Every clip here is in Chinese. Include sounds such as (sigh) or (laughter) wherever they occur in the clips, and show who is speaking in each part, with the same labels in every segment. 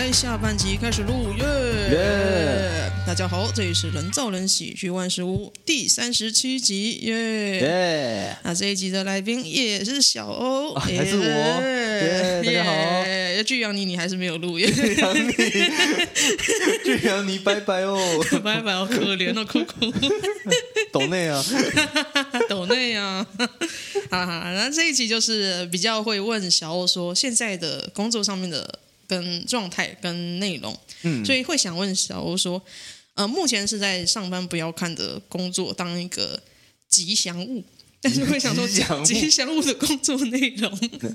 Speaker 1: 来下半集开始录耶耶！大家好，这里是人造人喜剧万事屋第三十七集耶耶！那这一集的来宾也是小欧，
Speaker 2: 还是我耶！大家好，
Speaker 1: 巨阳你你还是没有录耶！
Speaker 2: 巨阳你，(laughs) 巨阳你拜拜哦，
Speaker 1: 拜拜哦，可怜哦，哭哭。(laughs)
Speaker 2: 抖内啊，(laughs)
Speaker 1: 抖内啊，好好，那这一集就是比较会问小欧说现在的工作上面的。跟状态跟内容，嗯，所以会想问小欧说，呃，目前是在上班不要看的工作当一个吉祥物，但是会想说吉祥物，吉祥物的工作内容，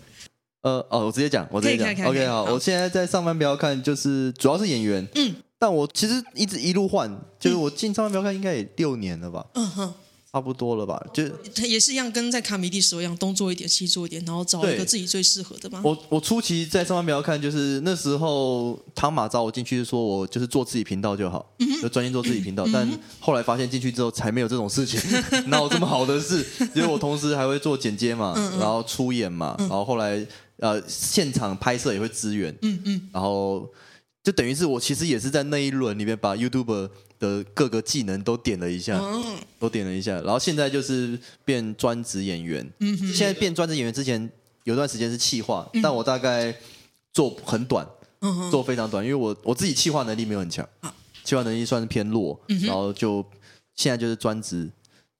Speaker 1: (laughs)
Speaker 2: 呃，哦，我直接讲，我直接讲，OK，好，好，我现在在上班不要看，就是主要是演员，嗯，但我其实一直一路换，就是我进上班不要看应该也六年了吧，嗯哼。差不多了吧，就
Speaker 1: 也是一样，跟在卡米蒂时候一样，东做一点，西做一点，然后找一个自己最适合的嘛。
Speaker 2: 我我初期在上班不要看，就是那时候汤马找我进去，说我就是做自己频道就好，嗯、就专心做自己频道。嗯、但后来发现进去之后才没有这种事情，(laughs) 哪有这么好的事？因为我同时还会做剪接嘛，然后出演嘛，嗯、然后后来呃现场拍摄也会支援，嗯嗯，然后就等于是我其实也是在那一轮里面把 YouTuber。的各个技能都点了一下，都点了一下，然后现在就是变专职演员。嗯，现在变专职演员之前有段时间是企划，但我大概做很短，做非常短，因为我我自己企划能力没有很强，企划能力算是偏弱，然后就现在就是专职，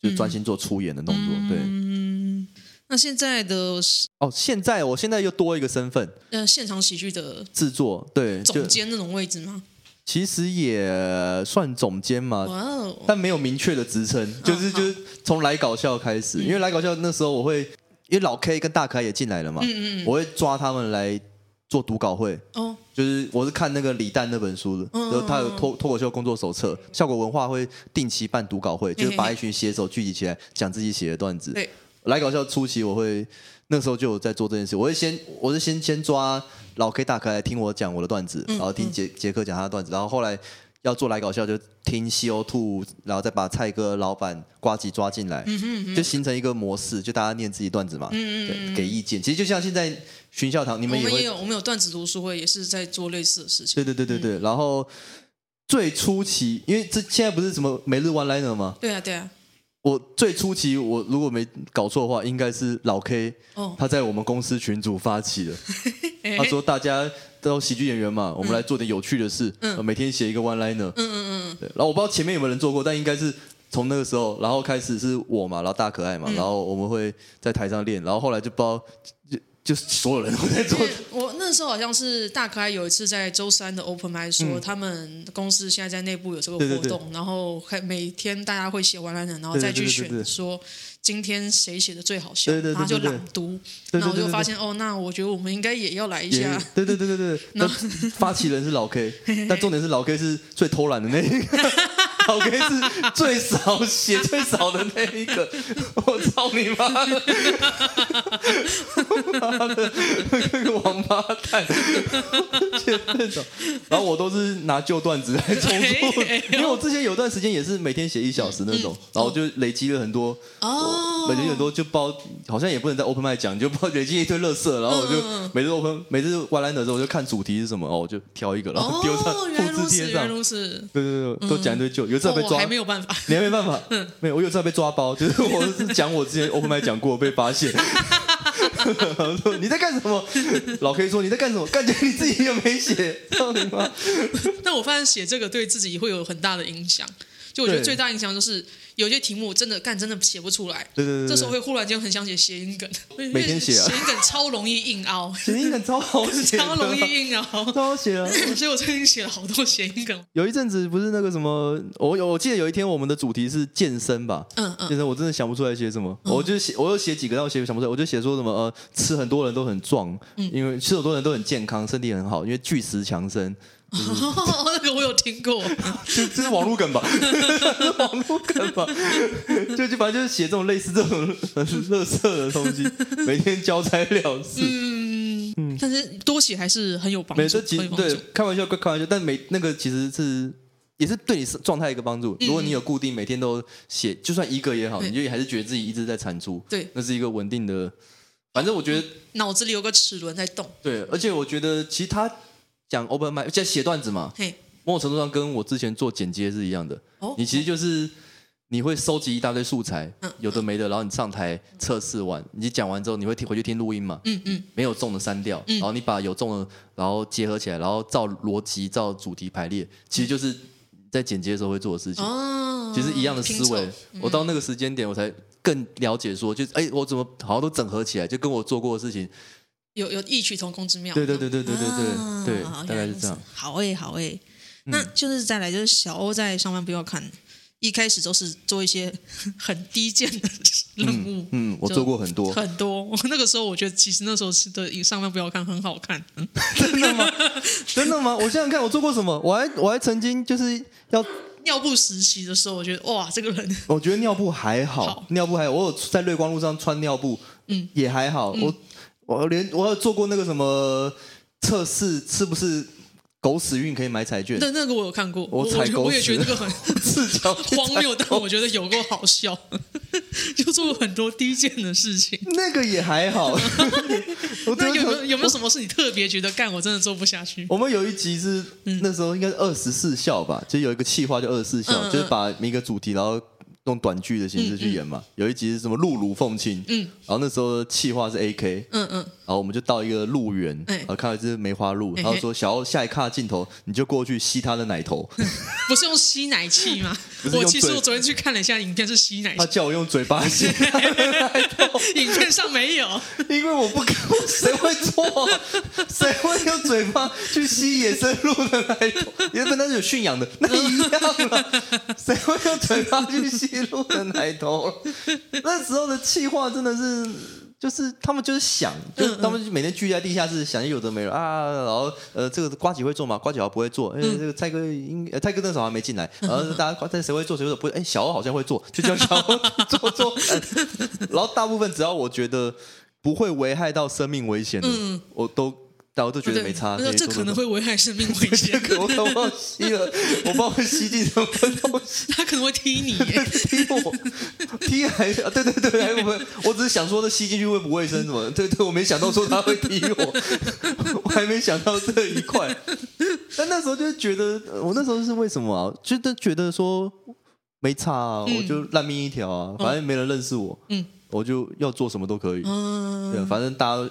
Speaker 2: 就专心做出演的动作。对，嗯，
Speaker 1: 那现在的
Speaker 2: 哦，现在我现在又多一个身份，
Speaker 1: 呃，现场喜剧的
Speaker 2: 制作，对，
Speaker 1: 总监那种位置吗？
Speaker 2: 其实也算总监嘛.但没有明确的职称，(laughs) 就是就是从来搞笑开始，因为来搞笑那时候我会，因为老 K 跟大可爱也进来了嘛，嗯嗯我会抓他们来做读稿会，哦，就是我是看那个李诞那本书的，就他有脱脱口秀工作手册，效果文化会定期办读稿会，就是把一群写手聚集起来讲自己写的段子，对，来搞笑初期我会。那时候就有在做这件事，我会先，我是先先抓老 K 大可来听我讲我的段子，然后听杰杰克讲他的段子，然后后来要做来搞笑就听 CO2，然后再把蔡哥老板瓜吉抓进来，就形成一个模式，就大家念自己段子嘛，对，给意见。其实就像现在巡校堂，你们也会，
Speaker 1: 我们也有，我们有段子读书会，也是在做类似的事情。
Speaker 2: 对对对对对，然后最初期，因为这现在不是什么每日 one liner 吗？
Speaker 1: 对啊对啊。
Speaker 2: 我最初期，我如果没搞错的话，应该是老 K，他在我们公司群组发起的。他说大家都喜剧演员嘛，我们来做点有趣的事，每天写一个 one liner。嗯嗯嗯。对，然后我不知道前面有没有人做过，但应该是从那个时候，然后开始是我嘛，然后大可爱嘛，然后我们会在台上练，然后后来就不知道。就是所有人都在做。
Speaker 1: 我那时候好像是大可爱有一次在周三的 Open Mic 说，嗯、他们公司现在在内部有这个活动，然后每天大家会写完了然后再去选说今天谁写的最好笑，然后就朗读，然后我就发现哦，那我觉得我们应该也要来一下。
Speaker 2: 对对对对对，那 (laughs) 发起人是老 K，但重点是老 K 是最偷懒的那一个。(laughs) 老 K 是最少写最少的那一个，我操你妈。的！妈的，那个王八蛋，那种。然后我都是拿旧段子来重复，因为我之前有段时间也是每天写一小时那种，然后就累积了很多哦，累积很多就包，好像也不能在 Open Mic 讲，就包累积一堆垃圾，然后我就每次 Open 每次 One Liner 的时候，我就看主题是什么哦，我就挑一个，然后丢上复制贴上，对对对，都讲一堆旧。有次被抓，
Speaker 1: 还没有办法，(laughs)
Speaker 2: 你还没办法，没有。我有次被抓包，就是 (laughs) 我是讲我之前 Open Mic 讲过被发现。说 (laughs) 你在干什么？老 K 说你在干什么？感觉你自己又没写，知道吗！
Speaker 1: 但我发现写这个对自己会有很大的影响。就我觉得最大影响就是。有些题目真的干真的写不出来，对对对，这时候会忽然间很想写谐音梗，
Speaker 2: 每天写啊，
Speaker 1: 谐音梗超容易硬凹，
Speaker 2: 谐音梗超好写，(laughs)
Speaker 1: 超容易硬凹，
Speaker 2: 超好写啊！
Speaker 1: 所以我最近写了好多谐音梗。
Speaker 2: 有一阵子不是那个什么，我有我记得有一天我们的主题是健身吧，嗯嗯，健身我真的想不出来写什么，我就写我又写几个，但我写想不出来，我就写说什么呃，吃很多人都很壮，因为吃很多人都很健康，身体很好，因为巨石强身。(laughs)
Speaker 1: 那个我有听过，
Speaker 2: 这这是网络梗吧？(laughs) 网络梗吧？(laughs) 就就反正就是写这种类似这种很垃圾的东西，每天交差了事。嗯
Speaker 1: 嗯，但是多写还是很有帮助。
Speaker 2: 对，开玩笑归开玩笑，但每那个其实是也是对你状态一个帮助。如果你有固定每天都写，就算一个也好，你就还是觉得自己一直在产出。对，那是一个稳定的。反正我觉得
Speaker 1: 脑子里有个齿轮在动。
Speaker 2: 对，而且我觉得其实他。讲 open mic，在写段子嘛。
Speaker 1: 嘿，
Speaker 2: 某种程度上跟我之前做剪接是一样的。哦，你其实就是你会收集一大堆素材，嗯，有的没的，然后你上台测试完，你讲完之后，你会听回去听录音嘛？嗯嗯，没有中的删掉，然后你把有中的，然后结合起来，然后照逻辑、照主题排列，其实就是在剪接的时候会做的事情。哦，其实一样的思维。我到那个时间点，我才更了解说，就哎，我怎么好像都整合起来，就跟我做过的事情。
Speaker 1: 有有异曲同工之妙。
Speaker 2: 对对对对对对对对，大概是这样。
Speaker 1: 好诶好诶，那就是再来就是小欧在上班不要看，一开始都是做一些很低贱的任务。
Speaker 2: 嗯，我做过很多。
Speaker 1: 很多，那个时候我觉得其实那时候是对上班不要看很好看。(laughs)
Speaker 2: 真的吗？真的吗？我想想看，我做过什么？我还我还曾经就是要 (laughs)
Speaker 1: 尿布实习的时候，我觉得哇，这个人。
Speaker 2: 我觉得尿布还好，尿布还有，我有在瑞光路上穿尿布，嗯，也还好，我。我连我有做过那个什么测试，是不是狗屎运可以买彩券？
Speaker 1: 那那个我有看过，
Speaker 2: 我踩狗屎，
Speaker 1: 我也觉得那个很 (laughs) (laughs) 荒谬，但我觉得有够好笑，(laughs) 就做过很多低贱的事情。
Speaker 2: 那个也还好。
Speaker 1: 那有没有有没有什么是你特别觉得干我真的做不下去？
Speaker 2: 我们有一集是那时候应该是二十四孝吧，就有一个气话叫二十四孝，就是把一个主题然后。用短剧的形式去演嘛，嗯嗯、有一集是什么露乳奉亲，嗯，然后那时候企划是 AK，嗯嗯，然后我们就到一个鹿园，嗯、然后看到一只梅花鹿，然后说想要下一卡镜头你就过去吸它的奶头，(laughs)
Speaker 1: 不是用吸奶器吗？(laughs) 我其实我昨天去看了一下影片，是吸奶器，
Speaker 2: 他叫我用嘴巴吸奶头，
Speaker 1: 影片上没有，因
Speaker 2: 为我不敢，谁会做？谁会用嘴巴去吸野生鹿的奶头？原本那是有驯养的，那一样了，谁会用嘴巴去吸？一路的奶头，(laughs) 那时候的气话真的是，就是他们就是想，就他们每天聚在地下室想，有的没有啊，然后呃，这个瓜子会做吗？瓜子好像不会做，哎，这个蔡哥应，蔡哥那时候还没进来，然 (laughs) 后大家但谁会做谁会做不会，哎，小欧好像会做，就叫小欧做做，(laughs) 然后大部分只要我觉得不会危害到生命危险的，我都。但我都觉得没差。
Speaker 1: 那这可能会危害生命危险。(laughs)
Speaker 2: 可我可能吸了，我不知道会吸进什么东西。(laughs)
Speaker 1: 他可能会踢你，
Speaker 2: 踢我，踢还是啊？对对对，还有我，我只是想说，这吸进去会不卫生什么？对对，我没想到说他会踢我，(laughs) 我还没想到这一块。但那时候就觉得，我那时候是为什么啊？就都觉得说没差啊，我就烂命一条啊，反正没人认识我，嗯，我就要做什么都可以，嗯，对，反正大家。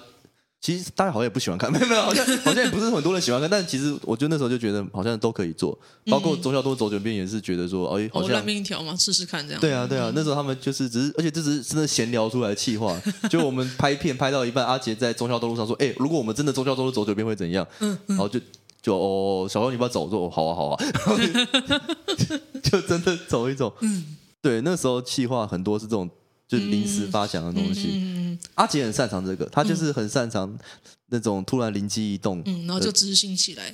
Speaker 2: 其实大家好像也不喜欢看，(laughs) 没有没有，好像好像也不是很多人喜欢看。但其实我觉得那时候就觉得好像都可以做，包括忠孝东路走九遍也是觉得说，哎，好像烂
Speaker 1: 命一条嘛，试试看这样。
Speaker 2: 对啊对啊，那时候他们就是只是，而且这只是真的闲聊出来的气话。(laughs) 就我们拍片拍到一半，阿杰在忠孝东路上说，哎，如果我们真的忠孝东路走九遍会怎样？嗯，然后就就哦，小欧你不要走，我说好啊好啊，(laughs) 就真的走一走。嗯，对，那时候气话很多是这种。就临时发想的东西，阿杰很擅长这个，他就是很擅长那种突然灵机一动，
Speaker 1: 嗯，然后就执行起来。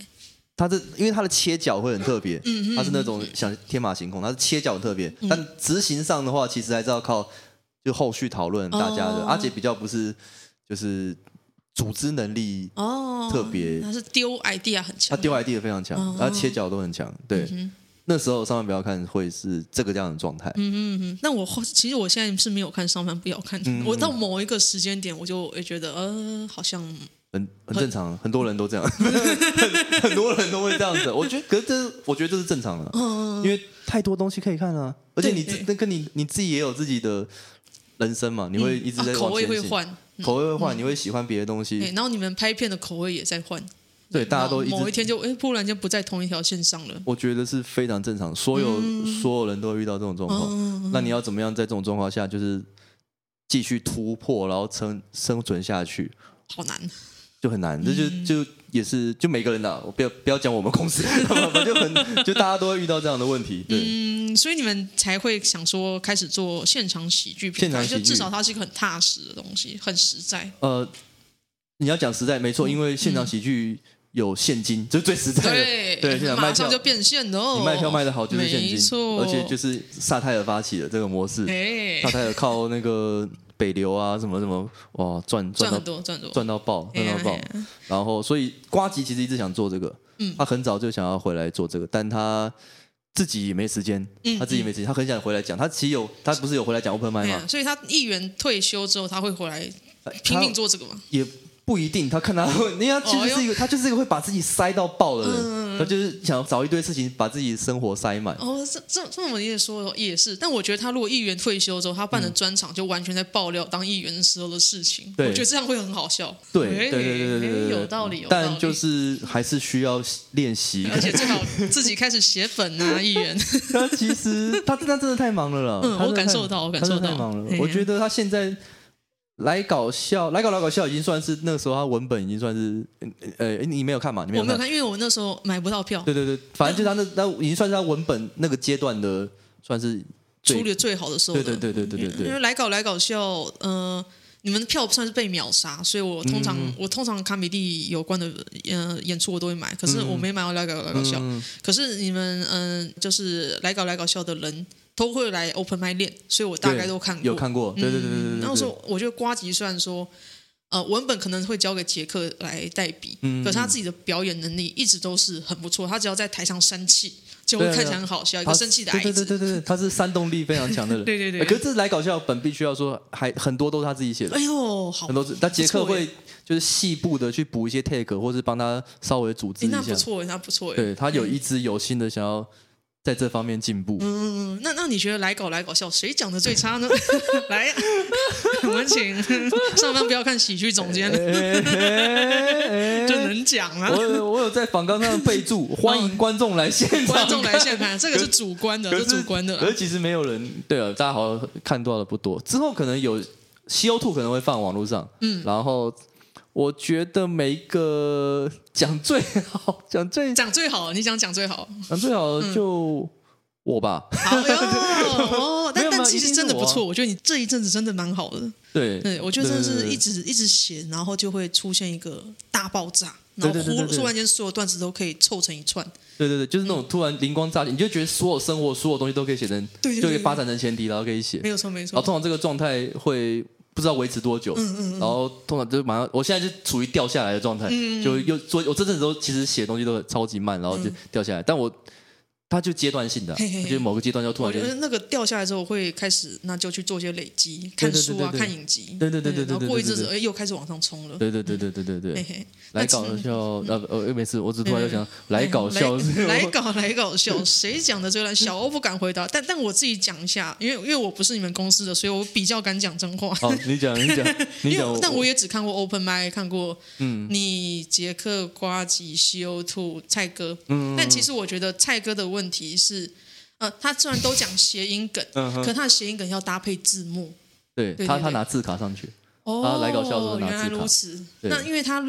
Speaker 2: 他这因为他的切角会很特别，嗯，他是那种想天马行空，他是切角很特别，但执行上的话，其实还是要靠就后续讨论大家的。阿杰比较不是就是组织能力哦特别，
Speaker 1: 他是丢 idea 很强，
Speaker 2: 他丢 idea 非常强，他切角都很强，对。那时候上班不要看会是这个这样的状态。嗯嗯
Speaker 1: 嗯。那我其实我现在是没有看上班不要看。嗯、(laughs) 我到某一个时间点，我就会觉得呃，好像
Speaker 2: 很很正常，很，很多人都这样，(laughs) 很，很多人都会这样子。我觉得，可是这我觉得这是正常的，嗯、因为太多东西可以看啊。而且你那跟你你自己也有自己的人生嘛，你会一直在、嗯啊、
Speaker 1: 口味会换，
Speaker 2: 口味会换，你会喜欢别的东西。
Speaker 1: 然后你们拍片的口味也在换。
Speaker 2: 对，大家都
Speaker 1: 某一天就哎，突然间不在同一条线上了。
Speaker 2: 我觉得是非常正常，所有、嗯、所有人都会遇到这种状况。嗯、那你要怎么样在这种状况下，就是继续突破，然后生生存下去？
Speaker 1: 好难，
Speaker 2: 就很难。这、嗯、就就也是就每个人的，我不要不要讲我们公司，(laughs) 就很就大家都会遇到这样的问题。对，
Speaker 1: 嗯，所以你们才会想说开始做现场喜剧片，现场喜剧就至少它是一个很踏实的东西，很实在。呃，
Speaker 2: 你要讲实在没错，因为现场喜剧。有现金，就是最实在的。对，对，现在卖票
Speaker 1: 就变现哦。
Speaker 2: 你卖票卖的好就是现金，而且就是萨泰尔发起的这个模式。萨嘿泰尔靠那个北流啊什么什么，哇，赚赚到赚多赚到爆，赚到爆。然后，所以瓜吉其实一直想做这个，嗯，他很早就想要回来做这个，但他自己也没时间，他自己没时间，他很想回来讲。他其实有，他不是有回来讲 open mic 吗？
Speaker 1: 所以他议员退休之后，他会回来拼命做这个吗？
Speaker 2: 也。不一定，他看他会，因为他其实是一个，他就是一个会把自己塞到爆的人，他就是想找一堆事情把自己生活塞满。
Speaker 1: 哦，这这这么也说也是，但我觉得他如果议员退休之后，他办的专场就完全在爆料当议员的时候的事情，我觉得这样会很好笑。
Speaker 2: 对对对对对，
Speaker 1: 有道理。
Speaker 2: 但就是还是需要练习，
Speaker 1: 而且最好自己开始写粉啊，议员。(laughs)
Speaker 2: 他其实他他真的太忙了了，
Speaker 1: 嗯，我感受到，我感受到，
Speaker 2: 太忙了。我觉得他现在。来搞笑，来搞来搞笑，已经算是那个时候他文本已经算是，呃，你没有看嘛？你没有看？
Speaker 1: 我没有看，因为我那时候买不到票。
Speaker 2: 对对对，反正就他那那已经算是他文本那个阶段的，算是
Speaker 1: 处理最好的时候。
Speaker 2: 对对对对对对对。
Speaker 1: 因为来搞来搞笑，呃，你们的票算是被秒杀，所以我通常、嗯、我通常卡米蒂有关的呃演出我都会买，可是我没买到来搞来搞笑。嗯、可是你们嗯、呃，就是来搞来搞笑的人。都会来 open mic 练，所以我大概都看过。
Speaker 2: 有看过，对对对对对，对。
Speaker 1: 然后说，我觉得瓜吉虽然说，呃，文本可能会交给杰克来代笔，嗯，可是他自己的表演能力一直都是很不错。他只要在台上生气，就会看起来很好笑，一个生气的孩子。
Speaker 2: 对对对对，他是煽动力非常强的人。(laughs)
Speaker 1: 对对对。
Speaker 2: 可是这来搞笑本必须要说，还很多都是他自己写的。
Speaker 1: 哎呦，好，
Speaker 2: 很多是。但杰克会就是细部的去补一些 take，或是帮他稍微组织一下。
Speaker 1: 那不错，那不错。
Speaker 2: 对他有一直有心的想要。在这方面进步。
Speaker 1: 嗯，那那你觉得来搞来搞笑，谁讲的最差呢？(laughs) (laughs) 来，(laughs) 我们请上班不要看喜剧总监，就能讲啊。
Speaker 2: 我我有在访纲上备注，欢迎观众来现场，
Speaker 1: 观众来现场，这个是主观的，是主观的。
Speaker 2: 可是其实没有人，对了，大家好像看到的不多。之后可能有 CO2 可能会放网络上，嗯，然后。我觉得每一个讲最好，讲最
Speaker 1: 讲最好，你想讲最好，
Speaker 2: 讲最好就我吧。
Speaker 1: 好哦，但 (laughs) 但其实真的不错，我觉得你这一阵子真的蛮好的。
Speaker 2: 对
Speaker 1: 对，我觉得真的是一直一直写，然后就会出现一个大爆炸，然后忽突然间所有段子都可以凑成一串。
Speaker 2: 对对对，就是那种突然灵光乍现，你就觉得所有生活所有东西都可以写成，就可以发展成前提，然后可以写。
Speaker 1: 没有错没错。
Speaker 2: 然后通常这个状态会。不知道维持多久，嗯嗯嗯，然后通常就马上，我现在就处于掉下来的状态，就又做，我这阵子都其实写东西都超级慢，然后就掉下来，但我。它就阶段性的，就某个阶段就突然。我觉得
Speaker 1: 那个掉下来之后会开始，那就去做一些累积，看书啊，看影集。
Speaker 2: 对对对对对。
Speaker 1: 然后过一阵子，哎，又开始往上冲了。
Speaker 2: 对对对对对对对。来搞笑，呃呃，又没事，我只突然又想来搞笑。
Speaker 1: 来搞来搞笑，谁讲的最烂？小欧不敢回答，(laughs) 但但我自己讲一下，因为因为我不是你们公司的，所以我比较敢讲真话。
Speaker 2: 好，你讲你讲你讲。(laughs)
Speaker 1: 但我也只看过 Open Mic，看过嗯，你杰克瓜吉 CO2 蔡哥，嗯，但其实我觉得蔡哥的问题是。呃，他虽然都讲谐音梗，可他的谐音梗要搭配字幕。
Speaker 2: 对，他他拿字卡上去。哦，来搞笑的时候拿字卡。
Speaker 1: 原来如此。那因为他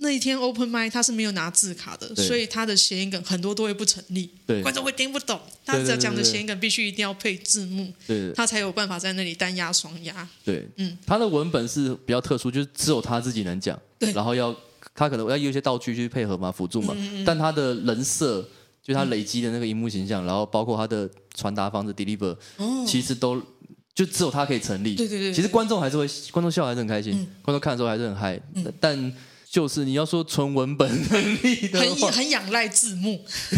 Speaker 1: 那一天 open mic 他是没有拿字卡的，所以他的谐音梗很多都会不成立。对，观众会听不懂。他只要讲的谐音梗必须一定要配字幕，对，他才有办法在那里单押双押。
Speaker 2: 对，嗯，他的文本是比较特殊，就是只有他自己能讲。对，然后要他可能要用一些道具去配合嘛，辅助嘛。但他的人设。就他累积的那个荧幕形象，然后包括他的传达方式，deliver，其实都就只有他可以成立。对对对。其实观众还是会，观众笑还是很开心，观众看的时候还是很嗨。但就是你要说纯文本能力的话，
Speaker 1: 很很仰赖字幕，(laughs)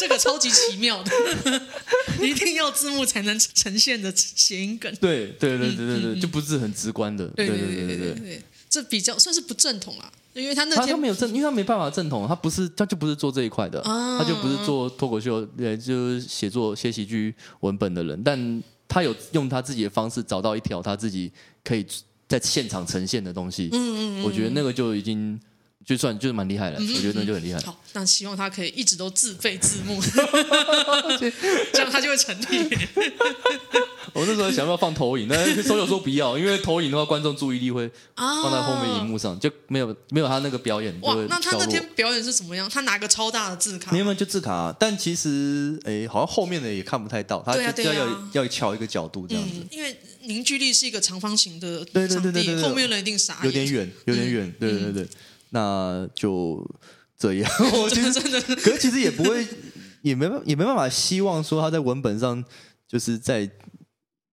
Speaker 1: 这个超级奇妙的，(laughs) 一定要字幕才能呈现的谐音梗。
Speaker 2: 对对对对对对，就不是很直观的。对对对对对，
Speaker 1: 这比较算是不正统啊。因为他那天
Speaker 2: 他没有正，因为他没办法正统，他不是，他就不是做这一块的，啊、他就不是做脱口秀，呃，就是写作写喜剧文本的人，但他有用他自己的方式找到一条他自己可以在现场呈现的东西，嗯嗯嗯，我觉得那个就已经就算就是蛮厉害的，我觉得那就很厉害。
Speaker 1: 好，那希望他可以一直都自备字幕，(laughs) 这样他就会成立。(laughs)
Speaker 2: 我那时候想要放投影，但是所有说不要，因为投影的话，观众注意力会放在后面荧幕上，就没有没有他那个表演。
Speaker 1: 哇，那他那天表演是什么样？他拿个超大的字卡？
Speaker 2: 没有，就字卡啊。但其实，哎，好像后面的也看不太到，他就要要要敲一个角度这样子。
Speaker 1: 因为凝聚力是一个长方形的场地，后面人一定傻。
Speaker 2: 有点远，有点远。对对对，那就这样。(laughs) 我觉得真的，可是其实也不会，也没办也没办法希望说他在文本上就是在。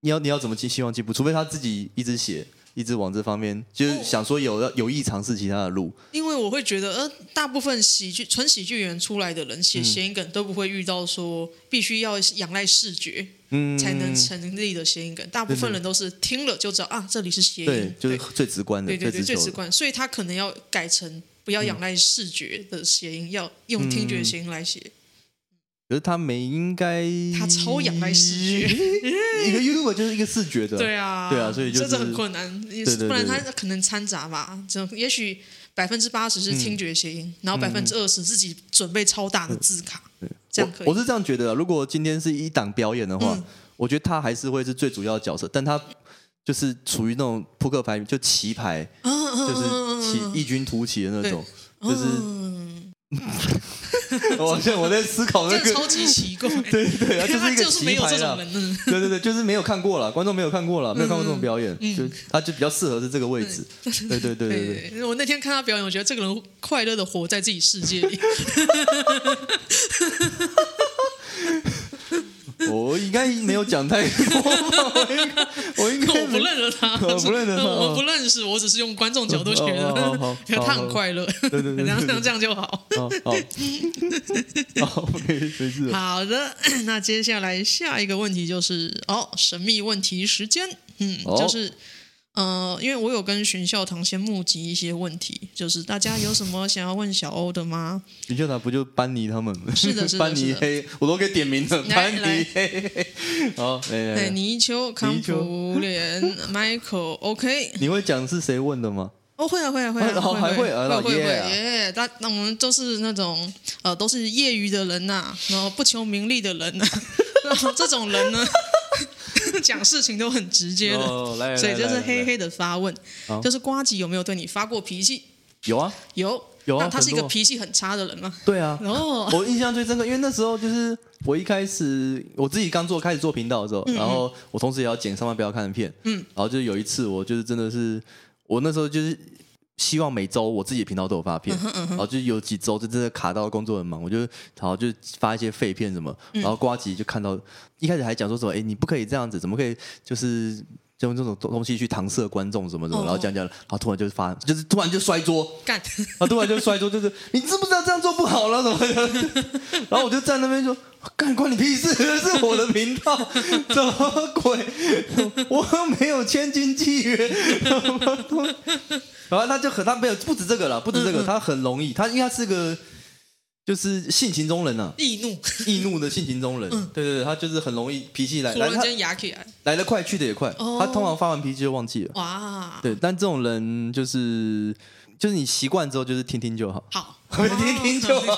Speaker 2: 你要你要怎么寄希望进步？除非他自己一直写，一直往这方面，就是想说有有意尝试其他的路。
Speaker 1: 因为我会觉得，呃，大部分喜剧纯喜剧演员出来的人写谐音梗都不会遇到说必须要仰赖视觉，嗯，才能成立的谐音梗。大部分人都是听了就知道啊，这里是谐音，
Speaker 2: 对，就是最直观的，
Speaker 1: 对对对，最直观。所以他可能要改成不要仰赖视觉的谐音，要用听觉谐音来写。
Speaker 2: 可是他没应该，
Speaker 1: 他超仰赖视觉，(laughs)
Speaker 2: 一个 YouTuber 就是一个视觉的，
Speaker 1: 对啊，
Speaker 2: 对啊，所以就是、
Speaker 1: 这很困难，不然他可能掺杂吧，就也许百分之八十是听觉谐音，嗯、然后百分之二十自己准备超大的字卡，
Speaker 2: 对
Speaker 1: 这样可以。
Speaker 2: 我，我是这样觉得，如果今天是一档表演的话，嗯、我觉得他还是会是最主要的角色，但他就是处于那种扑克牌就棋牌，嗯、就是起异军突起的那种，就是。嗯 (laughs) 我现在我在思考那个
Speaker 1: 超级奇怪，
Speaker 2: 对 (laughs) 对对，(laughs) 就是一个
Speaker 1: 就是没有这种人，
Speaker 2: 对对对，就是没有看过了，观众没有看过了，没有看过这种表演，就他就比较适合是这个位置，对。对对对对。
Speaker 1: 我那天看他表演，我觉得这个人快乐的活在自己世界里。(laughs)
Speaker 2: 我应该没有讲太多？我应该
Speaker 1: 我不认得他，
Speaker 2: 我不认得他，(laughs)
Speaker 1: 我不认识，我只是用观众角度觉得他很快乐，对对对，这样这样就好。好，
Speaker 2: 好，没事。
Speaker 1: 好的，那接下来下一个问题就是哦，神秘问题时间，嗯，就是。呃，因为我有跟寻笑堂先募集一些问题，就是大家有什么想要问小欧的吗？
Speaker 2: 寻笑堂不就班尼他们？
Speaker 1: 是的，是的，
Speaker 2: 班尼黑，我都给点名了。(laughs) 班尼黑，(laughs) 好，哎，
Speaker 1: 泥鳅、康普莲、Michael，OK。(laughs)
Speaker 2: 你会讲是谁问的吗？
Speaker 1: 哦，会啊，会啊，会啊，
Speaker 2: 还会，会
Speaker 1: 会耶。那那我们都是那种呃，都是业余的人呐，然后不求名利的人呐，这种人呢。讲事情都很直接的，哦、所以就是黑黑的发问，就是瓜吉有没有对你发过脾气？
Speaker 2: 有啊，
Speaker 1: 有有啊。他是一个脾气很差的人吗？
Speaker 2: 对啊。哦，(laughs) 我印象最深刻，因为那时候就是我一开始我自己刚做开始做频道的时候，嗯嗯然后我同时也要剪上班不要看的片，嗯，然后就有一次我就是真的是我那时候就是。希望每周我自己的频道都有发片，嗯嗯、然后就有几周就真的卡到工作很忙，我就然后就发一些废片什么，然后瓜吉就看到，一开始还讲说什么，哎，你不可以这样子，怎么可以就是用这种东西去搪塞观众什么什么，然后讲讲，然后突然就发，就是突然就摔桌，干，啊，突然就摔桌，就是你知不知道这样做不好了，怎么？的？(laughs) 然后我就站那边说，干关你屁事，这是我的频道，(laughs) 什么鬼？我又没有签经纪约。然后他就很，他没有不止这个了，不止这个，嗯嗯。他很容易，他应该是个就是性情中人呐、啊，
Speaker 1: 易怒，
Speaker 2: 易怒的性情中人，嗯、对对对，他就是很容易脾气来，来他来。来得快去得也快，哦、他通常发完脾气就忘记了，哇，对，但这种人就是就是你习惯之后就是听听就好，
Speaker 1: 好，(laughs) (laughs)
Speaker 2: 听听就好，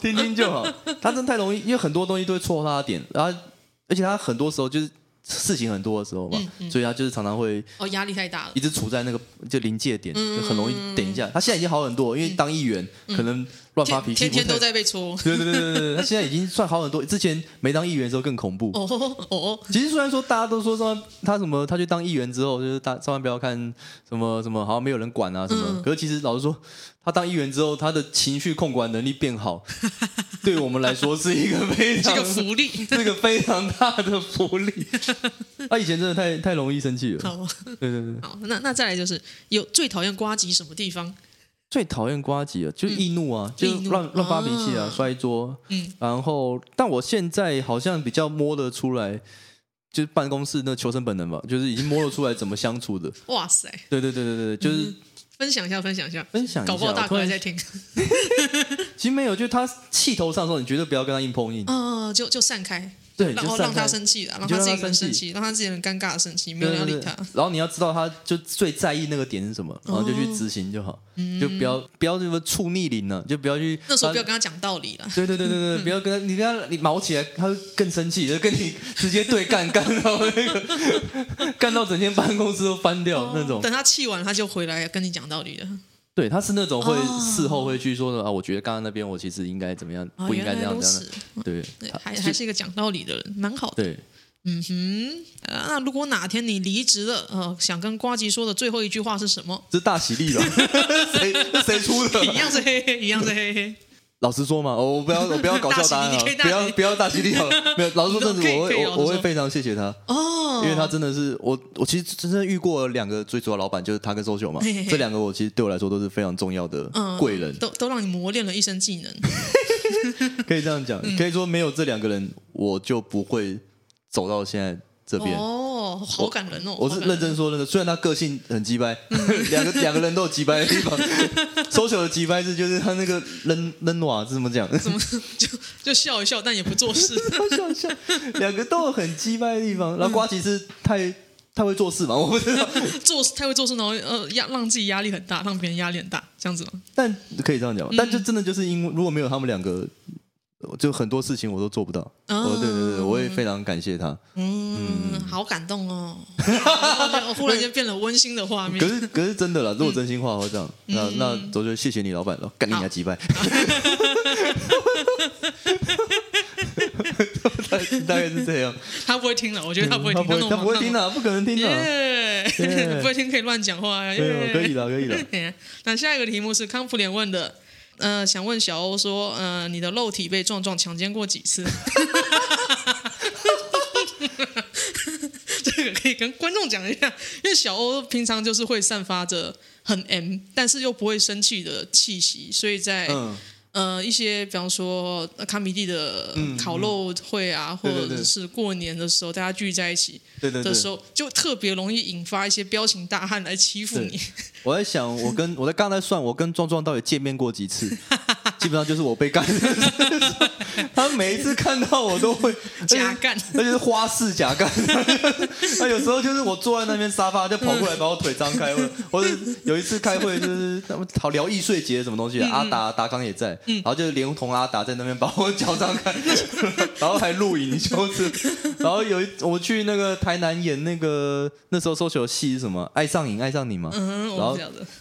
Speaker 2: 听听就好，他真的太容易，因为很多东西都会戳他的点，然后而且他很多时候就是。事情很多的时候嘛，嗯嗯、所以他就是常常会
Speaker 1: 哦，压力太大了，
Speaker 2: 一直处在那个就临界点，嗯、就很容易等一下。他现在已经好很多，因为当议员、嗯、可能乱发脾气，
Speaker 1: 天天都在被戳。(laughs)
Speaker 2: 对对对对对，他现在已经算好很多，之前没当议员的时候更恐怖。哦哦哦，其实虽然说大家都说说他什么，他去当议员之后就是大千万不要看什么什么，好像没有人管啊什么。嗯、可是其实老实说。他当议员之后，他的情绪控管能力变好，(laughs) 对我们来说是一个非常 (laughs)
Speaker 1: 这个福利，
Speaker 2: 这个非常大的福利。他以前真的太太容易生气了。好，对对对。
Speaker 1: 好，那那再来就是有最讨厌瓜吉什么地方？
Speaker 2: 最讨厌瓜吉了，就是易怒啊，嗯、就乱乱发脾气啊，摔桌。嗯。然后，但我现在好像比较摸得出来，就是办公室那求生本能吧，就是已经摸得出来怎么相处的。(laughs) 哇塞！对对对对对，就是。嗯
Speaker 1: 分享一下，分享一下，
Speaker 2: 分享一下。
Speaker 1: 搞不好大哥还在听。(laughs)
Speaker 2: 其实没有，就是他气头上的时候，你绝对不要跟他硬碰硬。
Speaker 1: 嗯，就就散开。
Speaker 2: 对，
Speaker 1: 然后让他生气了，让他自己很生气，让他自己很尴尬的生气，没有人要理他。
Speaker 2: 然后你要知道，他就最在意那个点是什么，然后就去执行就好，就不要不要什么触逆鳞了，就不要去。
Speaker 1: 那时候不要跟他讲道理了。
Speaker 2: 对对对对对，(laughs) 不要跟他，你跟他你毛起来，他会更生气，就跟你直接对干，干到那个 (laughs) 干到整间办公室都翻掉那种。
Speaker 1: 等他气完，他就回来跟你讲道理了。
Speaker 2: 对，他是那种会事后会去说的啊，我觉得刚刚那边我其实应该怎么样，不应该这样这样。对，(laughs)
Speaker 1: 还还是一个讲道理的人，蛮好的。
Speaker 2: 对，
Speaker 1: 嗯哼，那如果哪天你离职了，呃，想跟瓜吉说的最后一句话是什么？
Speaker 2: 这是大喜利了，(laughs) 谁谁出的？(laughs)
Speaker 1: 一样是黑黑，一样是黑黑。
Speaker 2: 老实说嘛，我不要我不要搞笑答案啊，不要不要大吉利好了。(laughs) 没有，老实说，真的我会我我会非常谢谢他哦，因为他真的是我我其实真正遇过两个最主要老板，就是他跟 social 嘛，这两个我其实对我来说都是非常重要的贵人，
Speaker 1: 都都让你磨练了一身技能。(laughs)
Speaker 2: 可以这样讲，可以说没有这两个人，我就不会走到现在这边。
Speaker 1: 哦，好感人哦！
Speaker 2: 我，是认真说的，虽然他个性很鸡掰，(laughs) 两个两个人都有鸡掰的地方。(laughs) social 的鸡掰是就是他那个扔扔瓦是怎么讲？怎么
Speaker 1: 就就笑一笑，但也不做事，(laughs)
Speaker 2: 笑一笑。两个都有很鸡掰的地方。然后瓜吉是太太会做事嘛，我不知道
Speaker 1: 做太会做事，然后呃压让自己压力很大，让别人压力很大，这样子吗？
Speaker 2: 但可以这样讲，但就真的就是因为如果没有他们两个。就很多事情我都做不到，哦，对对对，我也非常感谢他。
Speaker 1: 嗯，嗯好感动哦，(laughs) 忽然间变了温馨的画面。
Speaker 2: 可是可是真的啦，如果真心话会这样，嗯、那那我就谢谢你老板了，干你家几拜。大大概是这样，(laughs)
Speaker 1: 他不会听了，我觉得他不会听，
Speaker 2: 他不会听的，不可能听的
Speaker 1: ，yeah, (laughs) 不会听可以乱讲话呀
Speaker 2: 可以了，可以了。
Speaker 1: 那下一个题目是康普连问的。呃，想问小欧说，呃，你的肉体被壮壮强奸过几次？(laughs) (laughs) 这个可以跟观众讲一下，因为小欧平常就是会散发着很 M，但是又不会生气的气息，所以在。嗯呃，一些比方说卡米蒂的烤肉会啊，嗯嗯、或者是过年的时候，大家聚在一起的时候，对对对，就特别容易引发一些彪形大汉来欺负你。
Speaker 2: 我在想，我跟我在刚才算，我跟壮壮到底见面过几次？(laughs) 基本上就是我被干。的，(laughs) 他每一次看到我都会 (laughs)
Speaker 1: 假干，
Speaker 2: 那就是花式假干。(laughs) 他有时候就是我坐在那边沙发，就跑过来把我腿张开，或者有一次开会就是他们好聊易碎节什么东西，阿达达康也在，然后就连同阿达在那边把我脚张开，然后还录影就是，然后有一我去那个台南演那个那时候 social 戏是什么？爱上瘾爱上你嘛，然后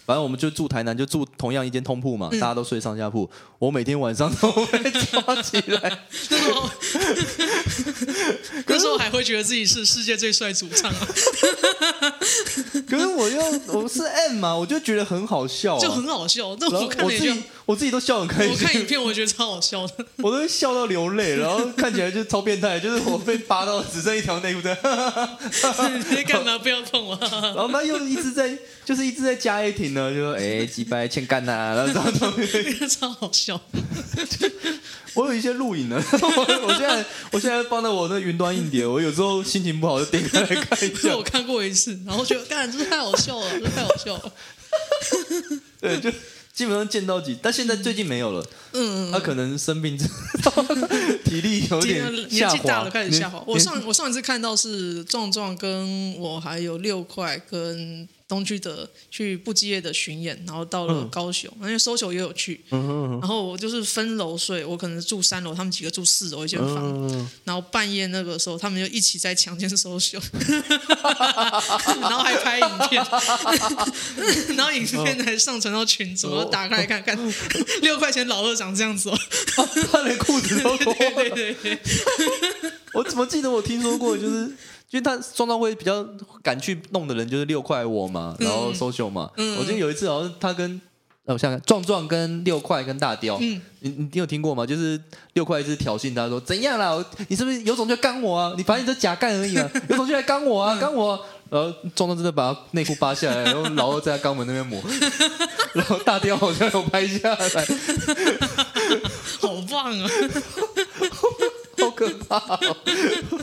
Speaker 2: 反正我们就住台南，就住同样一间通铺嘛，大家都睡上下铺。我每天晚上都会抓起来，(laughs)
Speaker 1: 那时候还会觉得自己是世界最帅主唱啊。
Speaker 2: 可是我又我是 M 嘛，我就觉得很好笑，
Speaker 1: 就很好笑。那我看
Speaker 2: 我自己我自己都笑很开心。
Speaker 1: 我看影片，我觉得超好笑的，(laughs)
Speaker 2: 我都笑到流泪，然后看起来就超变态，就是我被扒到只剩一条内裤在。(laughs)
Speaker 1: 你干嘛不要碰我？(laughs)
Speaker 2: 然后他又一直在，就是一直在加 A 停呢，就说哎，几百欠干呐，然后超
Speaker 1: 超好笑。
Speaker 2: 我有一些录影呢，我我现在我现在放在我的云端硬碟，我有时候心情不好就点开来看一下。
Speaker 1: 我看过一次，然后觉得，干，这太好笑了，这太好笑了。
Speaker 2: 对，就基本上见到几，但现在最近没有了。嗯，他可能生病，(laughs) 体力有点
Speaker 1: 年纪大了开始下滑。我上我上一次看到是壮壮跟我还有六块跟。东区的去不羁夜的巡演，然后到了高雄，嗯、因为 social 也有去，嗯哼嗯哼，然后我就是分楼睡，我可能住三楼，他们几个住四楼一间房，嗯、然后半夜那个时候，他们就一起在强奸 social，然后还拍影片，(laughs) 然后影片还上传到群组，我打开来看看，(laughs) 六块钱老二长这样子哦，(laughs)
Speaker 2: 他连裤子都脱了，
Speaker 1: 对对对，
Speaker 2: 我怎么记得我听说过就是。因为他壮壮会比较敢去弄的人，就是六块我嘛，然后 social 嘛。嗯、我记得有一次好像他跟，呃，我想想，壮壮跟六块跟大雕，嗯、你你有听过吗？就是六块一直挑衅他说怎样啦？你是不是有种就干我啊？你反正你这假干而已啊，(laughs) 有种就来干我啊，干我、啊。然后壮壮真的把他内裤扒下来，然后老二在他肛门那边抹，(laughs) 然后大雕好像有拍下来，(laughs)
Speaker 1: 好棒啊！
Speaker 2: 好可怕、哦，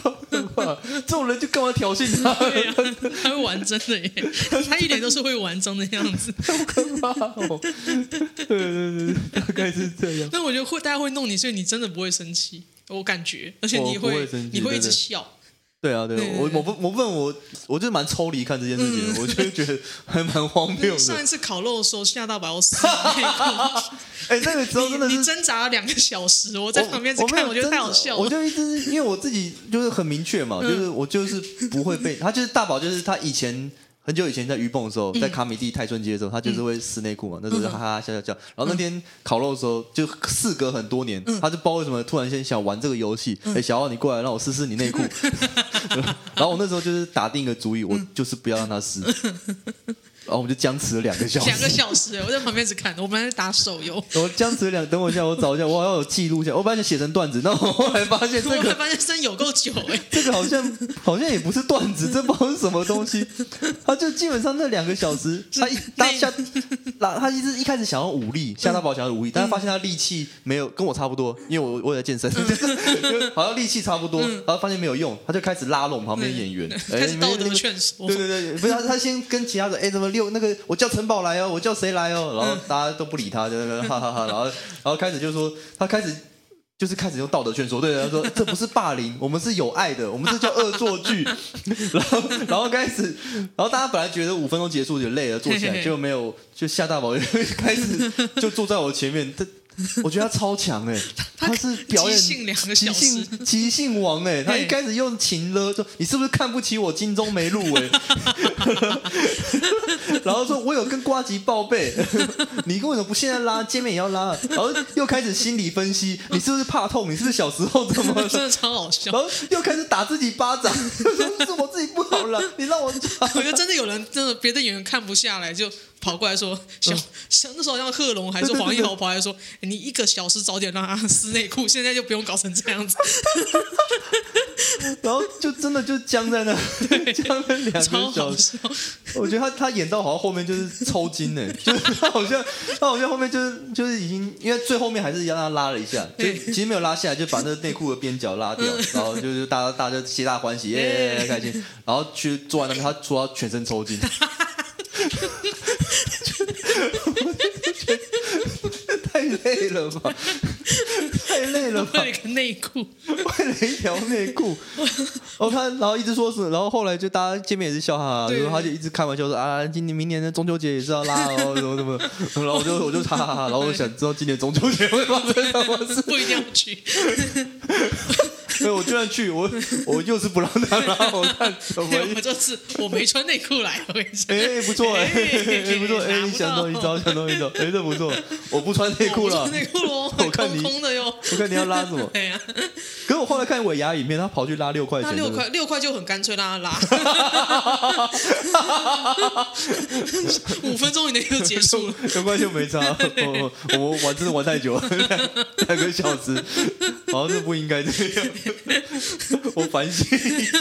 Speaker 2: 好可怕！这种人就干嘛挑衅他？(laughs)
Speaker 1: 啊、他会玩真的耶，他一点都是会玩真的样子，
Speaker 2: 好可怕哦！对对对，大概是这样。
Speaker 1: 但我觉得会大家会弄你，所以你真的不会生气，我感觉，而且你会，会你会一直笑。
Speaker 2: 对啊，对，我我不我问我，我就蛮抽离看这件事情，我就觉得还蛮荒谬的。(laughs)
Speaker 1: 上一次烤肉的时候吓到把我死。(laughs)
Speaker 2: 哎，那个时候真的你
Speaker 1: 挣扎了两个小时，我在旁边看，我觉得太好笑了。
Speaker 2: 我就一直因为我自己就是很明确嘛，就是我就是不会被他，就是大宝，就是他以前。很久以前在鱼蹦的时候，在卡米蒂泰春街的时候，他就是会撕内裤嘛，那时候就哈哈笑笑笑。然后那天烤肉的时候，就事隔很多年，他就不知道为什么突然间想玩这个游戏。哎，小奥你过来让我试试你内裤。(laughs) (laughs) 然后我那时候就是打定一个主意，我就是不要让他撕。(laughs) 然后我们就僵持了两个小时，
Speaker 1: 两个小时，我在旁边只看，我本来在打手游。
Speaker 2: 我僵持了两，等我一下，我找一下，我还要有记录一下。我本来想写成段子，然后后来发现这个，(laughs)
Speaker 1: 我发现真有够久哎，
Speaker 2: 这个好像好像也不是段子，这不知道是什么东西。他就基本上那两个小时，(laughs) 他一当下，他他一直一开始想要武力，夏大宝想要武力，但是发现他力气没有跟我差不多，因为我我也在健身，(laughs) 好像力气差不多，然后发现没有用，他就开始拉拢旁边演员，
Speaker 1: 开始道德劝说。
Speaker 2: 对对对，不是他他先跟其他的哎怎么六那个我叫陈宝来哦，我叫谁来哦，然后大家都不理他，就那个哈哈哈，然后然后开始就说他开始就是开始用道德劝说，对，他说这不是霸凌，我们是有爱的，我们这叫恶作剧，然后 (laughs) 然后开始，然后大家本来觉得五分钟结束就累了，坐起来 (laughs) 就没有，就夏大宝开始就坐在我前面，这。(laughs) 我觉得他超强哎、欸，他是表演即兴两个小时，即兴王哎、(laughs) 欸，他一开始用情了说，你是不是看不起我金钟没入围？(laughs) 然后说我有跟瓜吉报备，你为什么不现在拉，见面也要拉？然后又开始心理分析，你是不是怕痛？你是不是小时候怎么？
Speaker 1: 真的超好笑。
Speaker 2: 然后又开始打自己巴掌，说是我自己不好了，你让我打。
Speaker 1: 我觉得真的有人真的别的演员看不下来就。跑过来说，小像那时候像贺龙还是黄义豪跑来说，你一个小时早点让他撕内裤，(laughs) 现在就不用搞成这样子。(laughs)
Speaker 2: 然后就真的就僵在那，僵了两个小时。我觉得他他演到好像后面就是抽筋呢，(laughs) 就是他好像他好像后面就是就是已经，因为最后面还是让他拉了一下，就其实没有拉下来，就把那个内裤的边角拉掉，然后就是大家大家皆大欢喜，耶，开心。然后去做完那边，他说他全身抽筋。太累了吧！(laughs) 太累了吧！
Speaker 1: 为了一个内裤，
Speaker 2: 为了一条内裤。(laughs) 我看，然后一直说是，然后后来就大家见面也是笑哈哈，然后他就一直开玩笑说啊，今年明年的中秋节也是要拉哦，(laughs) 什么什么。然后我就我就哈哈哈，然后我想知道今年中秋节会发生什么事，
Speaker 1: 不一定要去。(laughs)
Speaker 2: 所以我就算去，我 (laughs) 我就是不让他拉，我看。
Speaker 1: 我这次我没穿内裤来，我跟你说。
Speaker 2: 哎，不错哎，哎不错哎，你想到一招，想到一招，哎这不错，我不穿内裤了。
Speaker 1: 内裤喽，(laughs) 我看你空的哟。
Speaker 2: 我看你要拉什么？对呀。可是我后来看尾牙影片，他跑去拉六块钱。
Speaker 1: 六块六块就很干脆让他拉。五分钟以内就结束了，
Speaker 2: 六块就没差。我我玩真的玩太久了，两个小时，好像是不应该这样。(laughs) 我反省一下，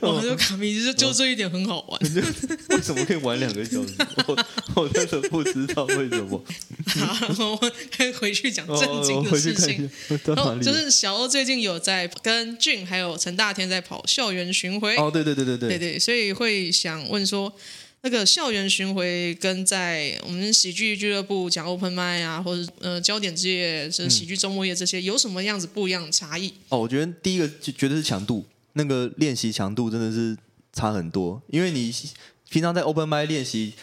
Speaker 1: 我们就卡米就就这一点很好玩。(laughs)
Speaker 2: 为什么可以玩两个小时？我 (laughs) 我真的不知道为什么。
Speaker 1: 好，我们回去讲正经的事情。就是小欧最近有在跟俊还有陈大天在跑校园巡回。
Speaker 2: 哦，对对对对对，
Speaker 1: 对对，所以会想问说。那个校园巡回跟在我们喜剧俱乐部讲 open mic 啊，或者呃焦点之夜、是喜剧周末夜这些，有什么样子不一样的差异？
Speaker 2: 哦，我觉得第一个就觉得是强度，那个练习强度真的是差很多。因为你平常在 open mic 练习，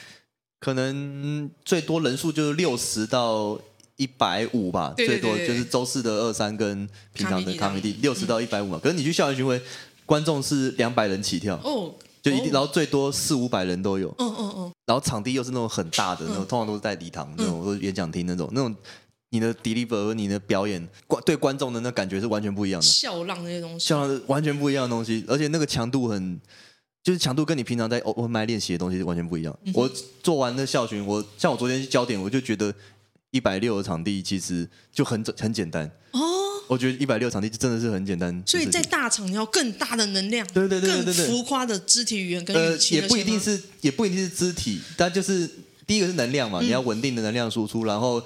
Speaker 2: 可能最多人数就是六十到一百五吧，对对对对，最多就是周四的二三跟平常的卡米地六十到一百五嘛。可是你去校园巡回，观众是两百人起跳哦。就一定，然后最多四五百人都有。嗯嗯嗯。然后场地又是那种很大的，那种通常都是在礼堂那种，或者演讲厅那种，那种你的 deliver 和你的表演，观对观众的那感觉是完全不一样的。
Speaker 1: 笑浪那些东西。
Speaker 2: 笑浪完全不一样的东西，而且那个强度很，就是强度跟你平常在 open mic 练习的东西是完全不一样。我做完那校巡，我像我昨天去焦点，我就觉得一百六的场地其实就很很简单。哦。我觉得一百六场地真的是很简单，
Speaker 1: 所以在大场你要更大的能量，
Speaker 2: 对对对对对，
Speaker 1: 更浮夸的肢体语言跟
Speaker 2: 呃，也不一定是也不一定是肢体，但就是第一个是能量嘛，嗯、你要稳定的能量输出，然后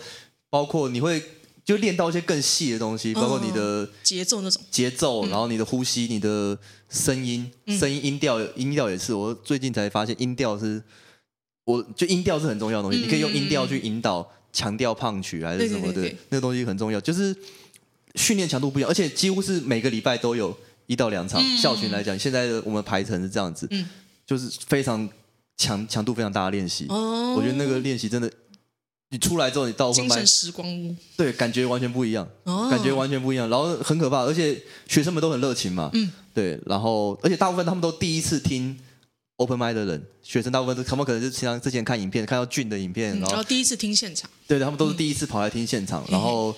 Speaker 2: 包括你会就练到一些更细的东西，包括你的
Speaker 1: 节奏那种。
Speaker 2: 节奏，然后你的呼吸、你的声音、声音音调、音调也是，我最近才发现音调是，我就音调是很重要的东西，嗯、你可以用音调去引导强调 punch 还是什么的，那个东西很重要，就是。训练强度不一样，而且几乎是每个礼拜都有一到两场。嗯、校巡来讲，现在的我们排程是这样子，嗯、就是非常强强度非常大的练习。哦、我觉得那个练习真的，你出来之后你到精
Speaker 1: 神时光屋，
Speaker 2: 对，感觉完全不一样，哦、感觉完全不一样。然后很可怕，而且学生们都很热情嘛，嗯、对，然后而且大部分他们都第一次听 open mic 的人，学生大部分都他们可能是平常之前看影片，看到俊的影片，然后，然后
Speaker 1: 第一次听现场，
Speaker 2: 对，他们都是第一次跑来听现场，嗯、然后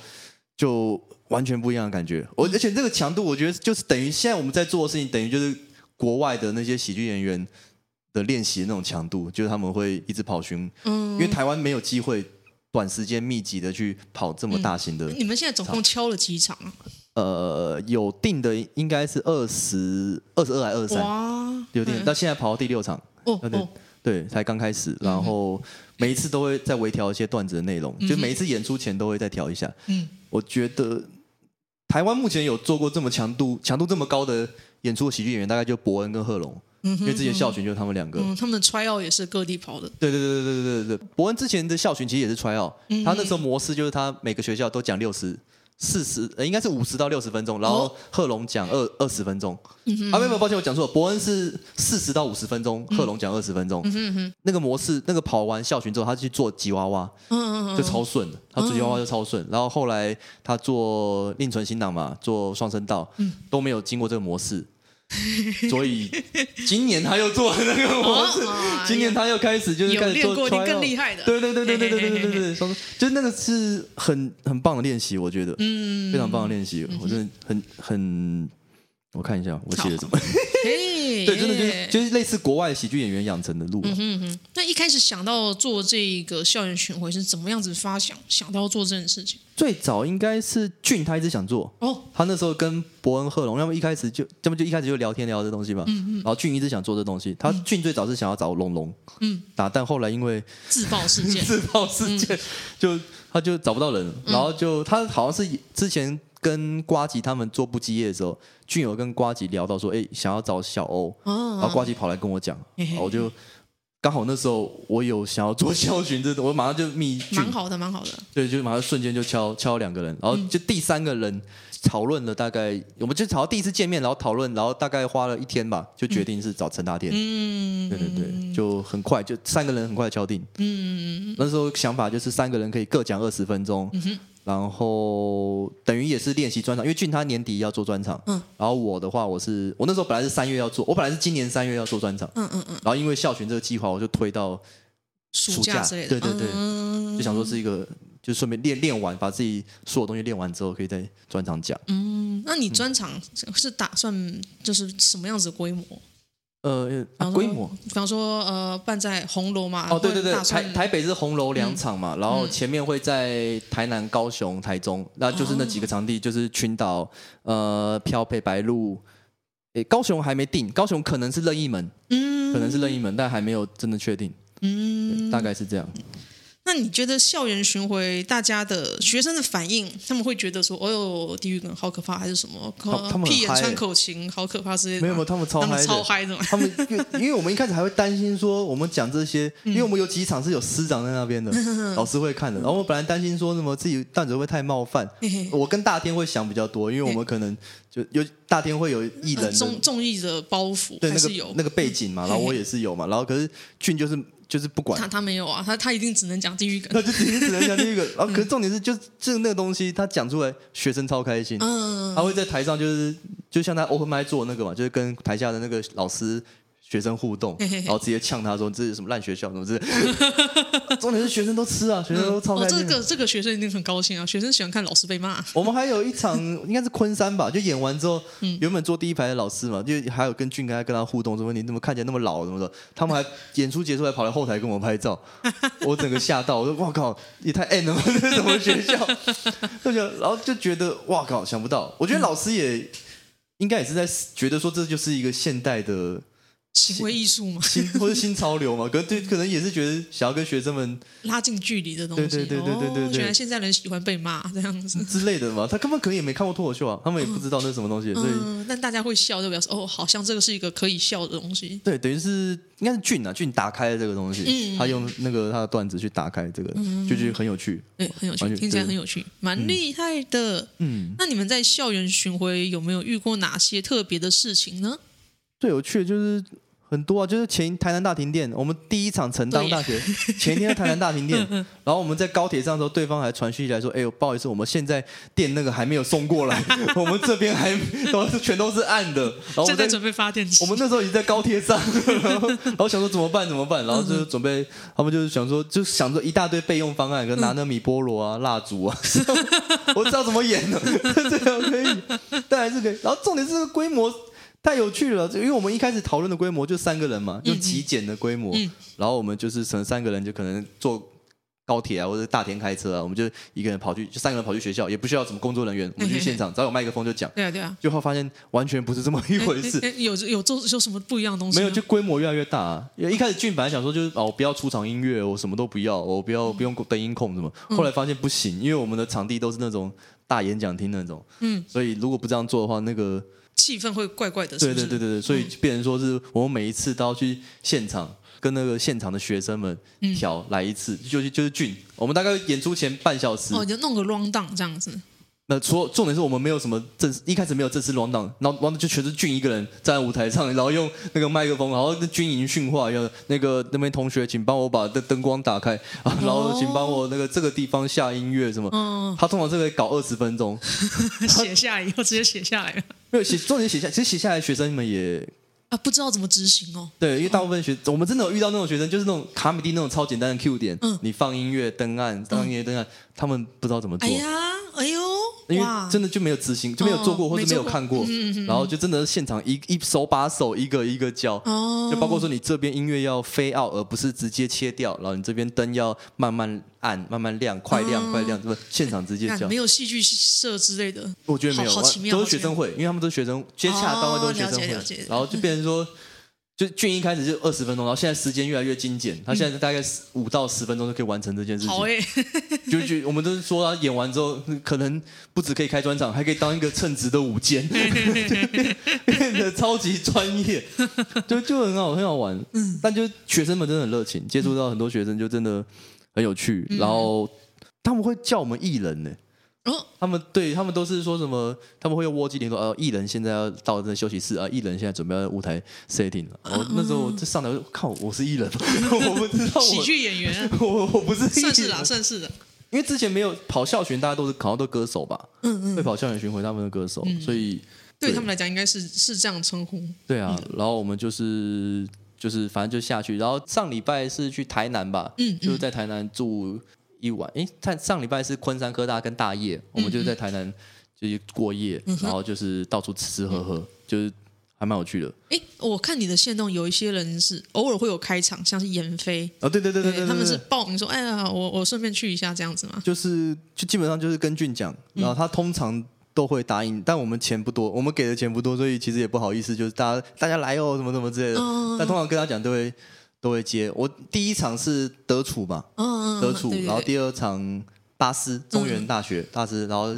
Speaker 2: 就。完全不一样的感觉，我而且这个强度，我觉得就是等于现在我们在做的事情，等于就是国外的那些喜剧演员的练习的那种强度，就是他们会一直跑巡，嗯，因为台湾没有机会短时间密集的去跑这么大型的。
Speaker 1: 你们现在总共敲了几场？
Speaker 2: 呃，有定的应该是二十二十二还二十三，有定，到现在跑到第六场，哦，对，对才刚开始然后每一次都会再微调一些段子的内容就每一次演出前都会再调一下。嗯。我觉得台湾目前有做过这么强度强度这么高的演出的喜剧演员大概就伯恩跟贺龙因为之前校训就是他们两个。
Speaker 1: 嗯他们的 try out 也是各地跑的。
Speaker 2: 对对对对对对伯恩之前的校训其实也是 try out 他那时候模式就是他每个学校都讲六十四十，呃，应该是五十到六十分钟，然后贺龙讲二二十分钟。啊，没有没有，抱歉，我讲错了。伯恩是四十到五十分钟，贺龙讲二十分钟。嗯那个模式，那个跑完校巡之后，他去做吉娃娃，嗯就超顺，他做吉娃娃就超顺。然后后来他做另存新档嘛，做双声道，都没有经过这个模式。(laughs) 所以今年他又做了那个模式，(laughs) 今年他又开始就是开始做
Speaker 1: 更厉害的，
Speaker 2: 对对对对对对对对对，就那个是很很棒的练习，我觉得，嗯，非常棒的练习，我真的很很，我看一下我写的什么。(laughs) 对，真的就是就是类似国外喜剧演员养成的路。嗯哼
Speaker 1: 哼。那一开始想到做这个校园巡回是怎么样子发想，想到做这件事情？
Speaker 2: 最早应该是俊他一直想做哦，他那时候跟伯恩贺龙，要么一开始就要么就一开始就聊天聊这东西嘛。嗯嗯。然后俊一直想做这东西，他俊最早是想要找龙龙嗯打，但后来因为
Speaker 1: 自爆事件，(laughs)
Speaker 2: 自爆事件就他就找不到人，然后就他好像是之前。跟瓜吉他们做不羁夜的时候，俊友跟瓜吉聊到说，哎，想要找小欧，然后瓜吉跑来跟我讲，我就刚好那时候我有想要做校巡这种，我马上就密，
Speaker 1: 蛮好的，蛮好的，
Speaker 2: 对，就马上瞬间就敲敲两个人，然后就第三个人讨论了大概，我们就吵到第一次见面，然后讨论，然后大概花了一天吧，就决定是找陈大天，嗯，对对对，就很快就三个人很快敲定，嗯，那时候想法就是三个人可以各讲二十分钟，嗯然后等于也是练习专场，因为俊他年底要做专场，嗯，然后我的话，我是我那时候本来是三月要做，我本来是今年三月要做专场，嗯嗯嗯，然后因为校巡这个计划，我就推到暑假，暑假对对对，嗯、就想说是一个，就顺便练练完，把自己所有东西练完之后，可以在专场讲。嗯，
Speaker 1: 那你专场是打算就是什么样子的规模？
Speaker 2: 呃，规模，
Speaker 1: 比方说，呃，办在红楼嘛。
Speaker 2: 哦，对对对，台台北是红楼两场嘛，然后前面会在台南、高雄、台中，那就是那几个场地，就是群岛、呃，漂配、白鹿。诶，高雄还没定，高雄可能是任意门，嗯，可能是任意门，但还没有真的确定，嗯，大概是这样。
Speaker 1: 那你觉得校园巡回大家的学生的反应，他们会觉得说：“哦呦，地狱梗好可怕，还是什么？他们屁眼穿口琴好可怕之类的？”
Speaker 2: 没有没有，他们超嗨的，
Speaker 1: 超嗨的。
Speaker 2: 他们因为因为我们一开始还会担心说，我们讲这些，因为我们有几场是有师长在那边的，(laughs) 老师会看的。然后我本来担心说什么自己段子会不会太冒犯，我跟大天会想比较多，因为我们可能就有大天会有艺人
Speaker 1: 综综艺的包袱，
Speaker 2: 对那个那个背景嘛，然后我也是有嘛，然后可是俊就是。就是不管
Speaker 1: 他，他没有啊，他他一定只能讲地狱梗，
Speaker 2: 他就一定只能讲地狱梗。(laughs) 然后，可是重点是，就就那个东西，他讲出来，学生超开心。嗯，他会在台上，就是就像他 open mic 做那个嘛，就是跟台下的那个老师。学生互动，然后直接呛他说：“这是什么烂学校？什么之类。(laughs) ”重点是学生都吃啊，学生都超开心。
Speaker 1: 这个这个学生一定很高兴啊！学生喜欢看老师被骂。
Speaker 2: 我们还有一场应该是昆山吧，就演完之后，原本坐第一排的老师嘛，就还有跟俊刚跟他互动，说你怎么看起来那么老什么的。他们还演出结束还跑来后台跟我拍照，(laughs) 我整个吓到，我说：“哇靠，也太 N 了，这是什么学校？”就觉得，然后就觉得哇靠，想不到。我觉得老师也应该也是在觉得说，这就是一个现代的。
Speaker 1: 行为艺术嘛，
Speaker 2: 新或者新潮流嘛，(laughs) 可能对，可能也是觉得想要跟学生们
Speaker 1: 拉近距离的东西。对对对对对对，原来现在人喜欢被骂这样子
Speaker 2: 之类的嘛，他根本可能也没看过脱口秀啊，他们也不知道那是什么东西，所以
Speaker 1: 但大家会笑，就表示哦，好像这个是一个可以笑的东西。
Speaker 2: 对，等于是应该是俊啊，俊打开了这个东西，他用那个他的段子去打开这个，就觉得很有趣，
Speaker 1: 对，很有趣，听起来很有趣，蛮厉害的。嗯，那你们在校园巡回有没有遇过哪些特别的事情呢？
Speaker 2: 最有趣的就是。很多啊，就是前台南大停电，我们第一场成大大学前一天台南大停电，(laughs) 然后我们在高铁上的时候，对方还传讯息来说：“哎呦，不好意思，我们现在电那个还没有送过来，(laughs) 我们这边还都是全都是暗的。”然后我们
Speaker 1: 在，在准备发电机，
Speaker 2: 我们那时候已经在高铁上，然后，然后想说怎么办怎么办，然后就准备，他们就是想说，就想着一大堆备用方案，跟拿那米菠萝啊、蜡烛啊，(laughs) 我知道怎么演了，这样可以，但还是可以。然后重点是这个规模。太有趣了，因为我们一开始讨论的规模就三个人嘛，就极简的规模，嗯嗯、然后我们就是成三个人就可能坐。高铁啊，或者大田开车啊，我们就一个人跑去，就三个人跑去学校，也不需要什么工作人员，我们去现场，只要有麦克风就讲。
Speaker 1: 对啊，对啊。
Speaker 2: 就会发现完全不是这么一回事。(laughs)
Speaker 1: 有有做有什么不一样的东西？
Speaker 2: 没有，就规模越来越大啊。一开始俊本来想说就是哦，我不要出场音乐，我什么都不要，我不要不用灯音控什么。后来发现不行，因为我们的场地都是那种大演讲厅那种。嗯。所以如果不这样做的话，那个
Speaker 1: 气氛会怪怪的。
Speaker 2: 对对对对对，所以变成说是我们每一次都要去现场。跟那个现场的学生们调来一次，嗯、就是就是俊，我们大概演出前半小时
Speaker 1: 哦，就弄个 round down 这样子。
Speaker 2: 那说重点是我们没有什么正式，一开始没有正式 round down，然后 round 就全是俊一个人站在舞台上，然后用那个麦克风，然后军营训话，要那个那边同学，请帮我把灯灯光打开啊，(laughs) 然后请帮我那个这个地方下音乐什么。哦、他通常这个搞二十分钟，(laughs)
Speaker 1: 写下来以后直接写下来了。
Speaker 2: 没有写，重点写下，其实写下来学生们也。
Speaker 1: 啊，不知道怎么执行哦。
Speaker 2: 对，因为大部分学，我们真的有遇到那种学生，就是那种卡米蒂那种超简单的 Q 点，嗯，你放音乐灯暗，放音乐灯暗，他们不知道怎么做。因为真的就没有执行，就没有做过，或者没有看过，然后就真的是现场一一手把手一个一个教，哦，就包括说你这边音乐要 fade out，而不是直接切掉，然后你这边灯要慢慢暗、慢慢亮、快亮、快亮，是不是？现场直接教，没
Speaker 1: 有戏剧社之类的，
Speaker 2: 我觉得没有，都是学生会，因为他们都是学生，接洽单位都是学生会，然后就变成说。就俊一开始就二十分钟，然后现在时间越来越精简，他现在大概五到十分钟就可以完成这件事情。好哎，(laughs) 就就我们都是说他演完之后，可能不止可以开专场，还可以当一个称职的舞监，(laughs) 变得超级专业，就就很好很好玩。嗯，但就学生们真的很热情，接触到很多学生就真的很有趣，然后他们会叫我们艺人呢。哦，他们对他们都是说什么？他们会用窝机连说：“呃，艺人现在要到这休息室啊，艺人现在准备要舞台 setting 了。”我那时候就上来就看我，我是艺人，(laughs) 我不知道
Speaker 1: 喜剧演员，(laughs)
Speaker 2: 我我不是
Speaker 1: 算是啦，算是的。
Speaker 2: 因为之前没有跑校巡，大家都是好像都歌手吧？嗯嗯，会跑校园巡回，他们的歌手，所以
Speaker 1: 对他们来讲应该是是这样称呼。
Speaker 2: 对啊，然后我们就是就是反正就下去，然后上礼拜是去台南吧？嗯，就是在台南住。一晚，哎，他上礼拜是昆山科大跟大业，我们就是在台南就是过夜，嗯、然后就是到处吃吃喝喝，嗯、就是还蛮有趣的。
Speaker 1: 哎，我看你的线动，有一些人是偶尔会有开场，像是闫飞
Speaker 2: 哦，对对对对对，
Speaker 1: 他们是报名说，哎呀，我我顺便去一下这样子嘛。
Speaker 2: 就是就基本上就是跟俊讲，然后他通常都会答应，嗯、但我们钱不多，我们给的钱不多，所以其实也不好意思，就是大家大家来哦，什么什么之类的。嗯、但通常跟他讲都会。都会接。我第一场是德楚嘛，嗯、德楚，然后第二场巴斯中原大学大师，然后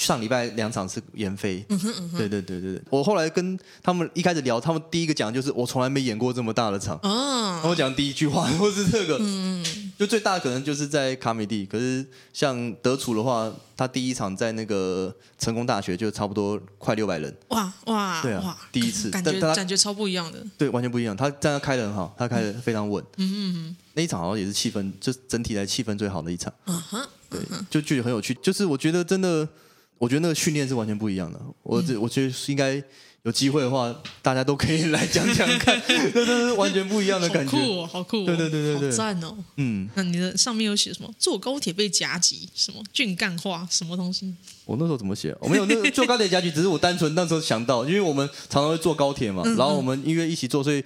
Speaker 2: 上礼拜两场是演飞，嗯哼嗯哼对对对对对。我后来跟他们一开始聊，他们第一个讲就是我从来没演过这么大的场，哦、他们讲第一句话都是这个。嗯就最大的可能就是在卡米蒂，可是像德楚的话，他第一场在那个成功大学就差不多快六百人。哇哇，对啊，哇第一次
Speaker 1: 感觉他感觉超不一样的。
Speaker 2: 对，完全不一样。他这样开的很好，他开的非常稳。嗯嗯嗯。那一场好像也是气氛，就整体来气氛最好的一场。嗯哼。对，就觉得很有趣。就是我觉得真的，我觉得那个训练是完全不一样的。我这我觉得是应该。有机会的话，大家都可以来讲讲看，这都是完全不一样的感觉。
Speaker 1: 好酷哦，好酷哦！
Speaker 2: 对对对对对，
Speaker 1: 好赞哦。嗯，那你的上面有写什么？坐高铁被夹击，什么俊干话，什么东西？
Speaker 2: 我那时候怎么写？我没有那个坐高铁夹击，只是我单纯那时候想到，因为我们常常会坐高铁嘛，(laughs) 嗯嗯然后我们因为一起坐，所以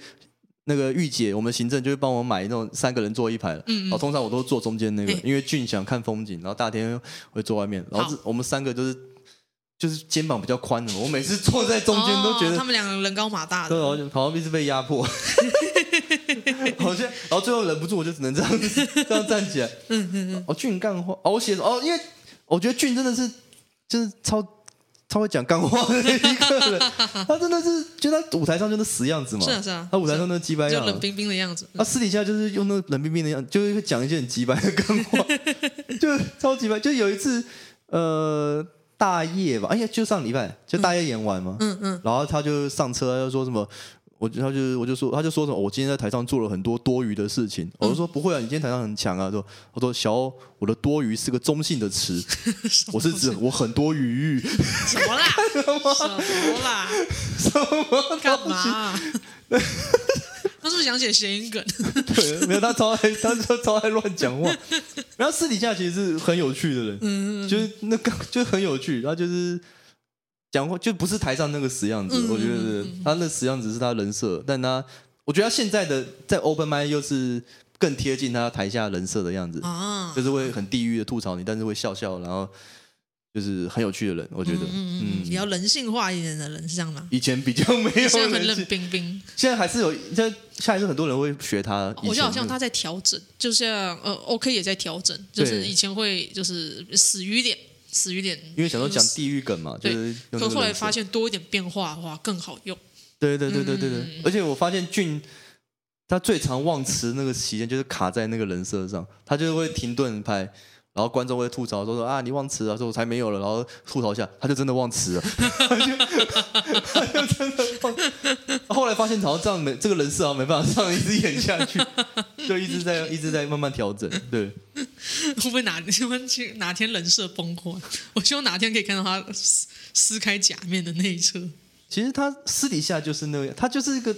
Speaker 2: 那个御姐，我们行政就会帮我买那种三个人坐一排，嗯，嗯，然后通常我都坐中间那个，欸、因为俊想看风景，然后大天会坐外面，然后我们三个就是。就是肩膀比较宽的，我每次坐在中间都觉得、哦、他们
Speaker 1: 两个人高马大的，
Speaker 2: 对，好像好像一直被压迫，(laughs) 好像，然后最后忍不住，我就只能这样子这样站起来。嗯嗯嗯。哦，俊干话哦，我写哦，因为我觉得俊真的是就是超超会讲干话的一个人，(laughs) 他真的是就他舞台上就那死样子嘛，
Speaker 1: 是啊是啊，
Speaker 2: 他舞台上那鸡掰样，
Speaker 1: 冷冰冰的样子，
Speaker 2: 他私底下就是用那冷冰冰的样子，就会讲一些很鸡掰的干话，(laughs) 就超级掰。就有一次，呃。大业吧，哎呀，就上礼拜就大业演完嘛，嗯嗯，然后他就上车，他就说什么，我他就我就说，他就说什么，我今天在台上做了很多多余的事情，我就说不会啊，你今天台上很强啊，说他说小欧，我的多余是个中性的词，(laughs) 我是指我很多余裕，(laughs)
Speaker 1: 什么啦？(laughs) 什么啦？
Speaker 2: 什么
Speaker 1: 干嘛？他是不是想写谐音梗？
Speaker 2: 对，没有，他超爱，他超超爱乱讲话。然后私底下其实是很有趣的人，嗯，就是那个就很有趣。然后就是讲话就不是台上那个死样子。嗯、我觉得他那死样子是他人设，但他我觉得他现在的在 open mic 又是更贴近他台下人设的样子，啊、就是会很地狱的吐槽你，但是会笑笑，然后。就是很有趣的人，我觉得，嗯，
Speaker 1: 嗯比较人性化一点的人是这样吗？
Speaker 2: 以前比较没有，
Speaker 1: 现在很冷冰冰。
Speaker 2: 现在还是有，现在现在还是很多人会学他。
Speaker 1: 我觉得好像他在调整，就像呃，OK 也在调整，就是以前会就是死鱼脸，死鱼脸，
Speaker 2: 因为想说讲地狱梗嘛，对就是。可
Speaker 1: 后来发现多一点变化的话更好用。
Speaker 2: 对对对对对对，嗯、而且我发现俊他最常忘词那个期间就是卡在那个人设上，他就会停顿拍。然后观众会吐槽说说啊，你忘词了，说我才没有了，然后吐槽一下，他就真的忘词了，(laughs) 他就他就真的忘。(laughs) 后来发现好像这样没这个人设啊没办法这样一直演下去，(laughs) 就一直在一直在慢慢调整。对，
Speaker 1: 会不会哪天哪天人设崩溃？我希望哪天可以看到他撕撕开假面的那一侧。
Speaker 2: 其实他私底下就是那样，他就是一个。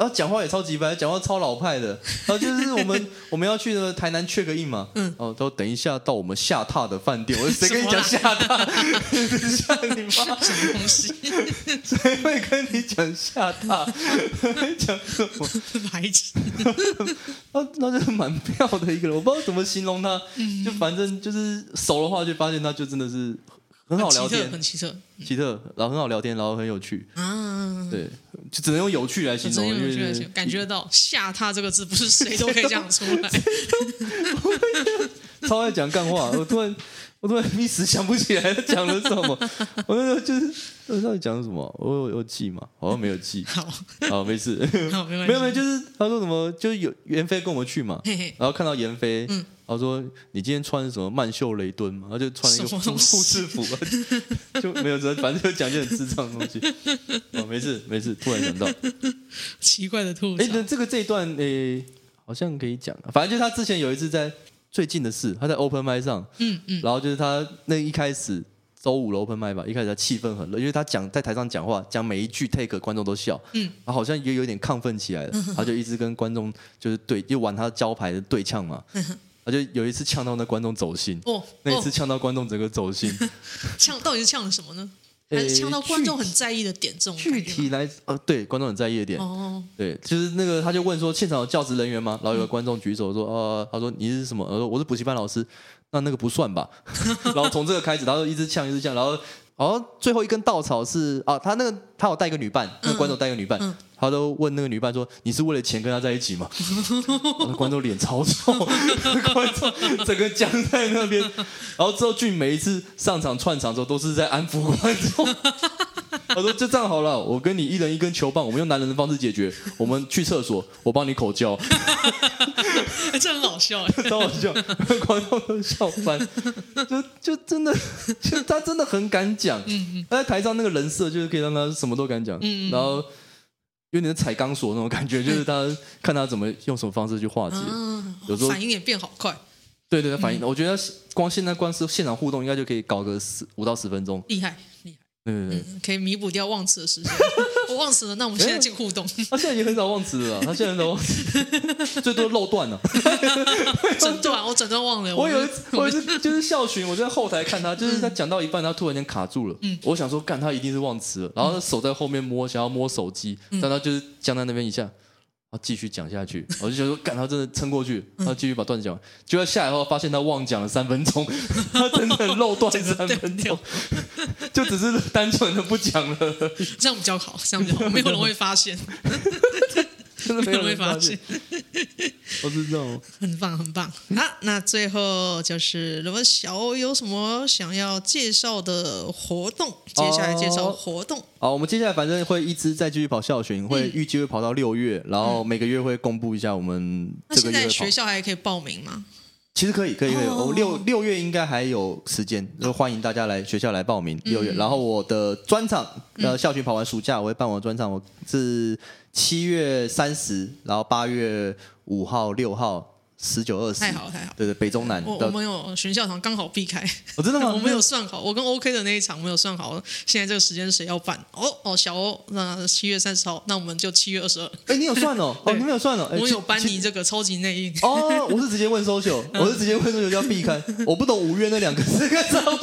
Speaker 2: 然后讲话也超级白，讲话超老派的。(laughs) 然后就是我们我们要去的台南 check in 嘛，嗯，哦，都等一下到我们下榻的饭店。我说 (laughs) 谁跟你讲下榻？下 (laughs) 你妈
Speaker 1: 什么东西？
Speaker 2: 谁会跟你讲下榻？讲什么？
Speaker 1: 白痴。
Speaker 2: 那那就是蛮妙的一个人，我不知道怎么形容他。就反正就是熟的话，就发现他就真的是。很好聊天，
Speaker 1: 很奇特，
Speaker 2: 奇特，然后很好聊天，然后很有趣啊，对，就只能用有趣来形容，有趣来形容，
Speaker 1: 感觉到“下他”这个字不是谁都可以讲出来，(laughs)
Speaker 2: 超爱讲干话，我突然。我突然一时想不起来他讲了什么，我那时候就是他到底讲了什么，我有有记吗？好像没有记。好，好，没事。
Speaker 1: 好，没关系。(laughs)
Speaker 2: 没有没有，就是他说什么，就是有严飞跟我们去嘛，嘿嘿然后看到严飞，嗯，他说你今天穿什么曼秀雷敦嘛，然后就穿了一个护士服，就没有说，反正就讲些很智障的东西。哦，没事没事，突然想到 (laughs)
Speaker 1: 奇怪的吐槽。
Speaker 2: 哎，那这个这一段诶，好像可以讲，反正就是他之前有一次在。最近的事，他在 open mic 上，嗯嗯，然后就是他那一开始周五的 open mic 吧，一开始他气氛很热，因为他讲在台上讲话，讲每一句 take 观众都笑，嗯，然后好像也有点亢奋起来了，他就一直跟观众就是对，就玩他招牌的对呛嘛，他就有一次呛到那观众走心，哦，那一次呛到观众整个走心，(laughs)
Speaker 1: 呛到底是呛了什么呢？还是呛到观众很在意的点，这种
Speaker 2: 具体来呃，对，观众很在意的点，哦，对，就是那个他就问说，现场有教职人员吗？然后有个观众举手说，呃，他说你是什么？我说，我是补习班老师，那那个不算吧？(laughs) 然后从这个开始，他就一直呛，一直呛，然后。然后最后一根稻草是啊，他那个他有带一个女伴，那个观众带一个女伴，嗯嗯、他都问那个女伴说：“你是为了钱跟他在一起吗？”那 (laughs) 观众脸超臭，观众整个僵在那边。然后之后俊每一次上场串场之后都是在安抚观众。(laughs) 他说：“就这样好了，我跟你一人一根球棒，我们用男人的方式解决。我们去厕所，我帮你口交。(laughs) ”
Speaker 1: 这很好笑哎，
Speaker 2: 超好笑，观众都笑翻。就就真的，就他真的很敢讲。嗯嗯，他在台上那个人设就是可以让他什么都敢讲。嗯嗯，然后有点踩钢索那种感觉，(laughs) 就是他看他怎么用什么方式去化解。有时候
Speaker 1: 反应也变好快。
Speaker 2: 对对，反应，我觉得光现在光是现场互动，应该就可以搞个十五到十分钟。
Speaker 1: 厉害。嗯，可以弥补掉忘词的时间。(laughs) 我忘词了，那我们现在进互动。
Speaker 2: 他现在已经很少忘词了，他现在很少忘词，最多漏断了。(laughs)
Speaker 1: 整段我整段忘了。
Speaker 2: 我有一次，我有一次就是校群，我在后台看他，就是他讲到一半，他突然间卡住了。嗯，我想说，干他一定是忘词了，然后他手在后面摸，想要摸手机，但他就是僵在那边一下。然后继续讲下去，我就觉得说，干他真的撑过去，他继续把段子讲完。结果下来后，发现他忘讲了三分钟，(laughs) 他真的漏断三分钟，就只是单纯的不讲了。(laughs)
Speaker 1: 这样比较好，这样比较好，没有人会发现。(laughs)
Speaker 2: 真的没有人会发现，(laughs) 我知道，
Speaker 1: 很棒很棒。好，那最后就是，如果小欧有什么想要介绍的活动，接下来介绍活动。
Speaker 2: 好，我们接下来反正会一直再继续跑校巡，会预计会跑到六月，然后每个月会公布一下我们这个月。
Speaker 1: 那现在学校还可以报名吗？
Speaker 2: 其实可以，可以，可以。我六六月应该还有时间，就欢迎大家来学校来报名。六月，然后我的专场，呃，校训跑完暑假，我会办我的专场，我是。七月三十，然后八月五号、六号十九二十，
Speaker 1: 太好了太好了。
Speaker 2: 对对，北中南。
Speaker 1: 我我们有巡校场刚好避开。
Speaker 2: 哦，真的吗？(laughs)
Speaker 1: 我没有算好，我跟 OK 的那一场没有算好，现在这个时间谁要办？哦哦，小欧，那七月三十号，那我们就七月二十二。
Speaker 2: 哎，你有算哦？(laughs) 哦，你没有算哦？
Speaker 1: 我有搬你这个超级内应。
Speaker 2: 哦，我是直接问 social，(laughs) 我是直接问 social 要避开，我不懂五月那两个是干什么？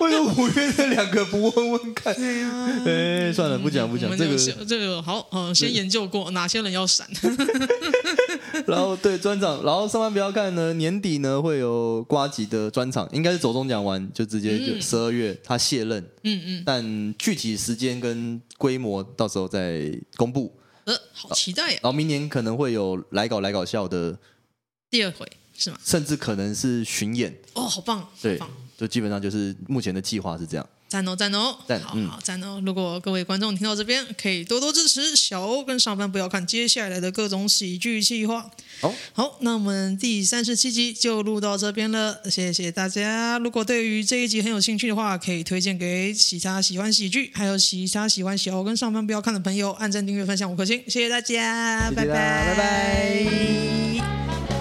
Speaker 2: 为什么五月那两个不问问看？对呀，哎，算了，不讲不讲，这个
Speaker 1: 这个好，嗯，先研究过哪些人要闪。
Speaker 2: 然后对专场，然后上班不要看呢，年底呢会有瓜吉的专场，应该是走中奖完就直接就十二月他卸任，嗯嗯，但具体时间跟规模到时候再公布。
Speaker 1: 呃，好期待呀！
Speaker 2: 然后明年可能会有来搞来搞笑的
Speaker 1: 第二回是吗？
Speaker 2: 甚至可能是巡演
Speaker 1: 哦，好棒，
Speaker 2: 对，就基本上就是目前的计划是这样。
Speaker 1: 赞哦赞哦，赞好好赞哦！如果各位观众听到这边，可以多多支持小欧跟上班不要看接下来的各种喜剧计划。
Speaker 2: 好，
Speaker 1: 好，那我们第三十七集就录到这边了，谢谢大家。如果对于这一集很有兴趣的话，可以推荐给其他喜欢喜剧，还有其他喜欢小欧跟上班不要看的朋友，按赞、订阅、分享五颗星，谢谢大家，谢谢拜拜，拜拜。